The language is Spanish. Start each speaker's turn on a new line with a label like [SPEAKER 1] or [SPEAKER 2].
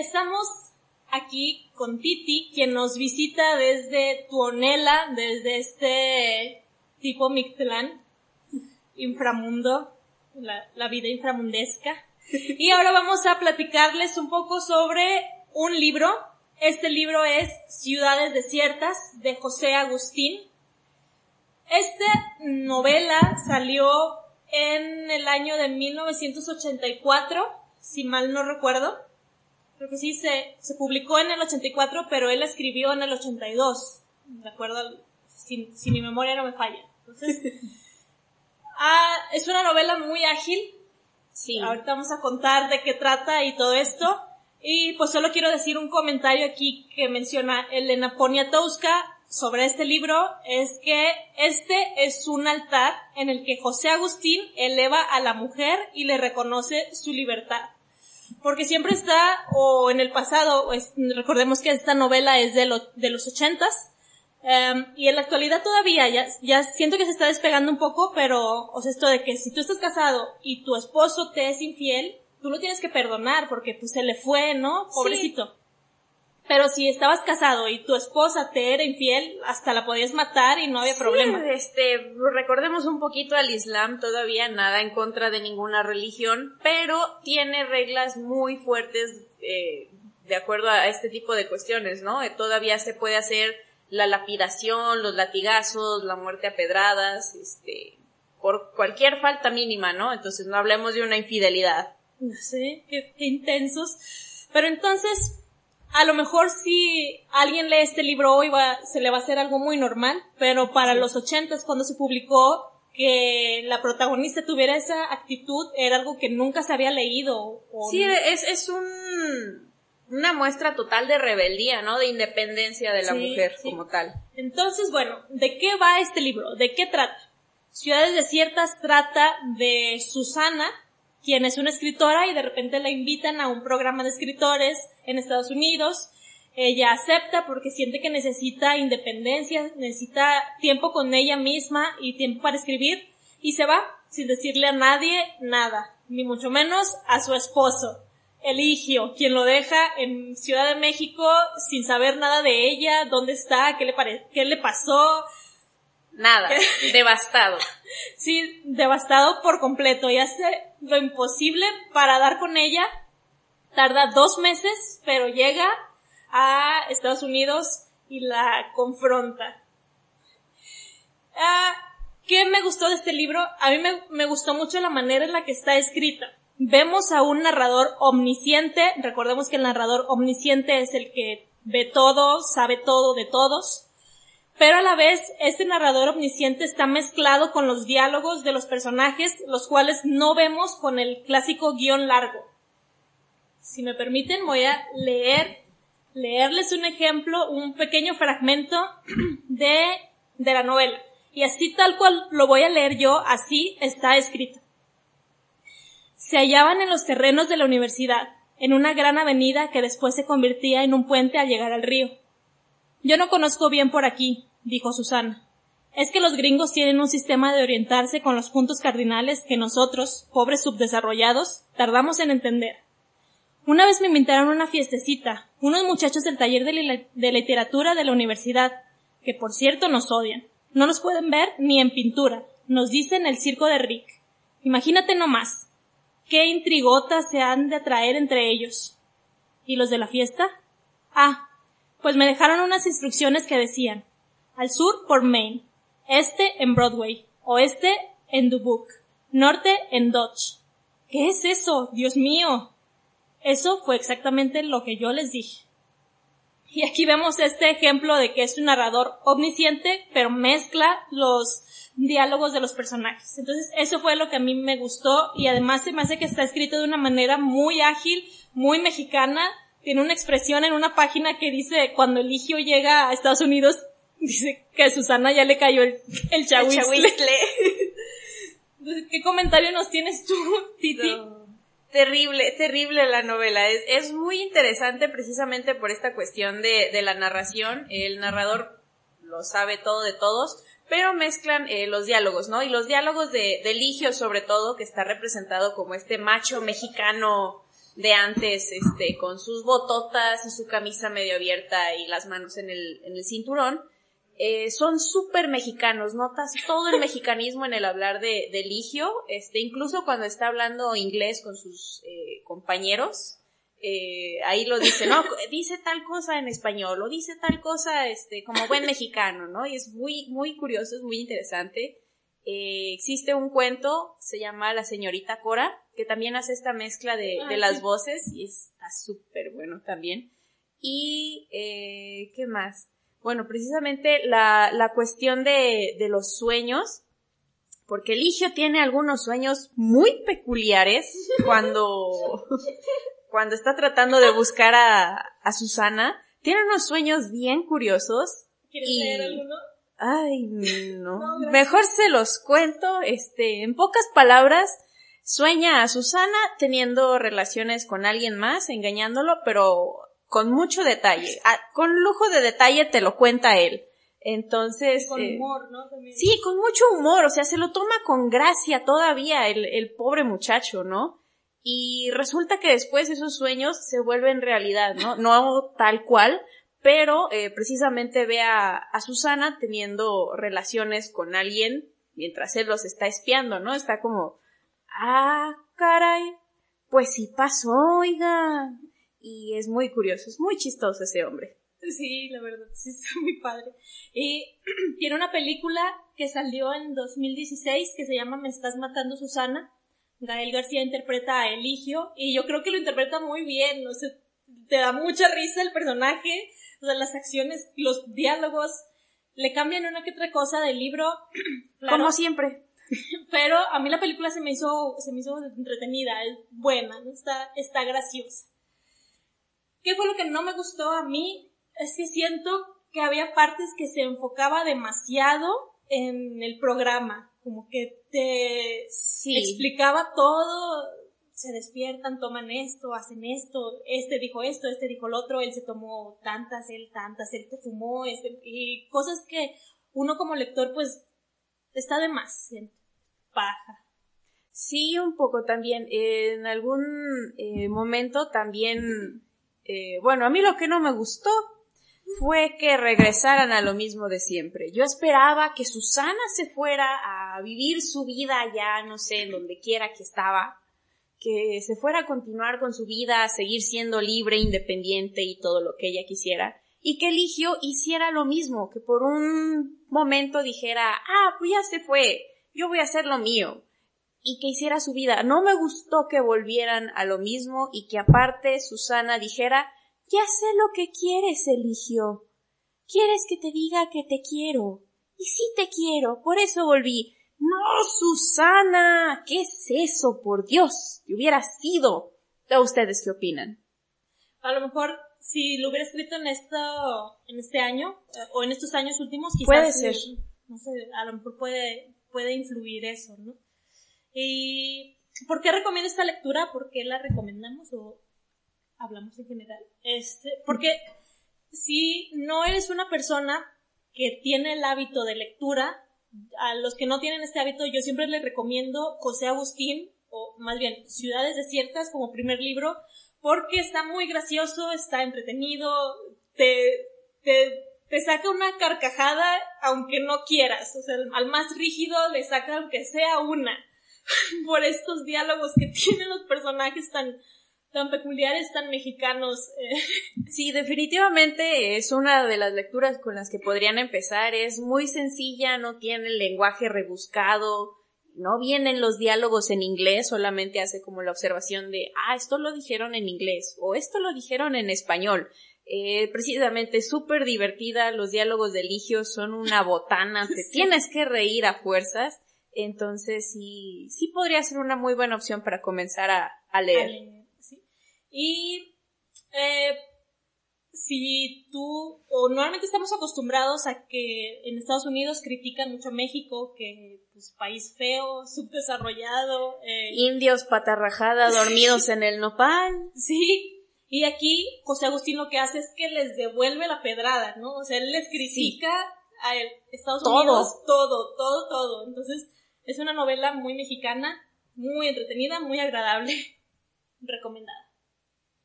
[SPEAKER 1] estamos aquí con Titi, quien nos visita desde Tuonela, desde este tipo Mictlán, inframundo, la, la vida inframundesca. Y ahora vamos a platicarles un poco sobre un libro. Este libro es Ciudades Desiertas de José Agustín. Esta novela salió en el año de 1984, si mal no recuerdo. Creo que sí, se, se publicó en el 84, pero él escribió en el 82. De acuerdo, si, si mi memoria no me falla. Entonces, ah, es una novela muy ágil.
[SPEAKER 2] Sí.
[SPEAKER 1] Ahorita vamos a contar de qué trata y todo esto. Y pues solo quiero decir un comentario aquí que menciona Elena Poniatowska sobre este libro, es que este es un altar en el que José Agustín eleva a la mujer y le reconoce su libertad. Porque siempre está, o en el pasado, es- recordemos que esta novela es de, lo- de los ochentas, em, y en la actualidad todavía, ya, ya siento que se está despegando un poco, pero, o sea, esto de que si tú estás casado y tu esposo te es infiel, tú lo tienes que perdonar porque pues se le fue, ¿no? Pobrecito. Pero si estabas casado y tu esposa te era infiel, hasta la podías matar y no había
[SPEAKER 2] Sí,
[SPEAKER 1] problema.
[SPEAKER 2] Este, recordemos un poquito al Islam, todavía nada en contra de ninguna religión, pero tiene reglas muy fuertes eh, de acuerdo a este tipo de cuestiones, ¿no? Eh, Todavía se puede hacer la lapidación, los latigazos, la muerte a pedradas, este, por cualquier falta mínima, ¿no? Entonces no hablemos de una infidelidad.
[SPEAKER 1] No sé, qué, qué intensos. Pero entonces, a lo mejor si alguien lee este libro hoy va, se le va a hacer algo muy normal, pero para los ochentas cuando se publicó que la protagonista tuviera esa actitud era algo que nunca se había leído. o-
[SPEAKER 2] Sí, es, es un, una muestra total de rebeldía, ¿no? De independencia de la
[SPEAKER 1] Sí,
[SPEAKER 2] mujer
[SPEAKER 1] sí.
[SPEAKER 2] como tal.
[SPEAKER 1] Entonces, bueno, ¿de qué va este libro? ¿De qué trata? Ciudades Desiertas trata de Susana, quien es una escritora y de repente la invitan a un programa de escritores en Estados Unidos. Ella acepta porque siente que necesita independencia, necesita tiempo con ella misma y tiempo para escribir y se va sin decirle a nadie nada, ni mucho menos a su esposo. Eligio, quien lo deja en Ciudad de México sin saber nada de ella, dónde está, qué le pasó,
[SPEAKER 2] Nada, devastado.
[SPEAKER 1] sí, devastado por completo y hace lo imposible para dar con ella. Tarda dos meses, pero llega a Estados Unidos y la confronta. Ah, ¿Qué me gustó de este libro? A mí me, me gustó mucho la manera en la que está escrita. Vemos a un narrador omnisciente, recordemos que el narrador omnisciente es el que ve todo, sabe todo de todos, pero a la vez este narrador omnisciente está mezclado con los diálogos de los personajes, los cuales no vemos con el clásico guion largo. Si me permiten, voy a leer, leerles un ejemplo, un pequeño fragmento de, de la novela. Y así tal cual lo voy a leer yo, así está escrito. Se hallaban en los terrenos de la universidad, en una gran avenida que después se convertía en un puente al llegar al río. Yo no conozco bien por aquí, dijo Susana. Es que los gringos tienen un sistema de orientarse con los puntos cardinales que nosotros, pobres subdesarrollados, tardamos en entender. Una vez me invitaron a una fiestecita, unos muchachos del taller de, li- de literatura de la universidad, que por cierto nos odian. No nos pueden ver ni en pintura, nos dicen el circo de Rick. Imagínate nomás, qué intrigotas se han de atraer entre ellos. ¿Y los de la fiesta? Ah, pues me dejaron unas instrucciones que decían, al sur por Maine, este en Broadway, oeste en Dubuque, norte en Dodge. ¿Qué es eso? Dios mío. Eso fue exactamente lo que yo les dije. Y aquí vemos este ejemplo de que es un narrador omnisciente, pero mezcla los diálogos de los personajes. Entonces, eso fue lo que a mí me gustó y además se me hace que está escrito de una manera muy ágil, muy mexicana. Tiene una expresión en una página que dice, cuando Eligio llega a Estados Unidos, dice que a Susana ya le cayó el, el chahuizle. ¿Qué comentario nos tienes tú, Titi?
[SPEAKER 2] No. Terrible, terrible la novela. Es, es muy interesante precisamente por esta cuestión de, de la narración. El narrador lo sabe todo de todos, pero mezclan eh, los diálogos, ¿no? Y los diálogos de, de Ligio sobre todo, que está representado como este macho mexicano de antes, este, con sus bototas y su camisa medio abierta y las manos en el, en el cinturón. Eh, son súper mexicanos, notas todo el mexicanismo en el hablar de, de Ligio, este, incluso cuando está hablando inglés con sus eh, compañeros, eh, ahí lo dice, no, dice tal cosa en español, o dice tal cosa, este, como buen mexicano, ¿no? Y es muy, muy curioso, es muy interesante. Eh, existe un cuento, se llama La señorita Cora, que también hace esta mezcla de, de las voces, y está súper bueno también. Y, eh, ¿qué más? Bueno, precisamente la, la cuestión de, de los sueños, porque Eligio tiene algunos sueños muy peculiares cuando, cuando está tratando de buscar a, a Susana. Tiene unos sueños bien curiosos.
[SPEAKER 1] ¿Quieres leer alguno?
[SPEAKER 2] Ay, no. Mejor se los cuento, este, en pocas palabras, sueña a Susana teniendo relaciones con alguien más, engañándolo, pero con mucho detalle. Ah, con lujo de detalle te lo cuenta él. Entonces.
[SPEAKER 1] Con eh, humor, ¿no?
[SPEAKER 2] Sí, con mucho humor, o sea, se lo toma con gracia todavía el, el pobre muchacho, ¿no? Y resulta que después esos sueños se vuelven realidad, ¿no? No tal cual, pero eh, precisamente ve a, a, Susana teniendo relaciones con alguien mientras él los está espiando, ¿no? Está como, ah, caray, pues sí pasó, oiga, y es muy curioso, es muy chistoso ese hombre.
[SPEAKER 1] Sí, la verdad, sí, es muy padre. Y tiene una película que salió en 2016 que se llama Me estás matando Susana. Gael García interpreta a Eligio y yo creo que lo interpreta muy bien, no sé, te da mucha risa el personaje, o sea, las acciones, los diálogos, le cambian una que otra cosa del libro.
[SPEAKER 2] Como siempre.
[SPEAKER 1] Pero a mí la película se me hizo, se me hizo entretenida, es buena, está, está graciosa. ¿Qué fue lo que no me gustó a mí? Es que siento que había partes que se enfocaba demasiado en el programa, como que te explicaba todo, se despiertan, toman esto, hacen esto, este dijo esto, este dijo lo otro, él se tomó tantas, él tantas, él te fumó, este, y cosas que uno como lector pues está de más, siento, paja.
[SPEAKER 2] Sí, un poco también. En algún eh, momento también eh, bueno, a mí lo que no me gustó fue que regresaran a lo mismo de siempre. Yo esperaba que Susana se fuera a vivir su vida ya, no sé, en donde quiera que estaba, que se fuera a continuar con su vida, a seguir siendo libre, independiente y todo lo que ella quisiera, y que Eligio hiciera lo mismo, que por un momento dijera, ah, pues ya se fue, yo voy a hacer lo mío y que hiciera su vida. No me gustó que volvieran a lo mismo y que aparte Susana dijera Ya sé lo que quieres, Eligio. Quieres que te diga que te quiero. Y sí te quiero, por eso volví. No, Susana. ¿Qué es eso? Por Dios. Que hubiera sido. ¿A ustedes qué opinan?
[SPEAKER 1] A lo mejor si lo hubiera escrito en esto, en este año, eh, o en estos años últimos, quizás.
[SPEAKER 2] Puede ser.
[SPEAKER 1] No sé, a lo mejor puede, puede influir eso, ¿no? ¿Y por qué recomiendo esta lectura? ¿Por qué la recomendamos o hablamos en general? Este, porque si no eres una persona que tiene el hábito de lectura, a los que no tienen este hábito, yo siempre les recomiendo José Agustín, o más bien Ciudades Desiertas como primer libro, porque está muy gracioso, está entretenido, te, te, te saca una carcajada aunque no quieras, o sea, al más rígido le saca aunque sea una. por estos diálogos que tienen los personajes tan, tan peculiares, tan mexicanos. Eh.
[SPEAKER 2] Sí, definitivamente es una de las lecturas con las que podrían empezar. Es muy sencilla, no tiene el lenguaje rebuscado, no vienen los diálogos en inglés, solamente hace como la observación de, ah, esto lo dijeron en inglés o esto lo dijeron en español. Eh, precisamente súper divertida, los diálogos de Ligio son una botana, te tienes que reír a fuerzas. Entonces sí, sí podría ser una muy buena opción para comenzar a, leer.
[SPEAKER 1] Y eh, si tú, o normalmente estamos acostumbrados a que en Estados Unidos critican mucho a México, que pues país feo, subdesarrollado.
[SPEAKER 2] Eh, Indios patarrajada, dormidos en el nopal.
[SPEAKER 1] Sí. Y aquí José Agustín lo que hace es que les devuelve la pedrada, ¿no? O sea, él les critica a Estados Unidos todo, todo, todo. Entonces, es una novela muy mexicana, muy entretenida, muy agradable, recomendada.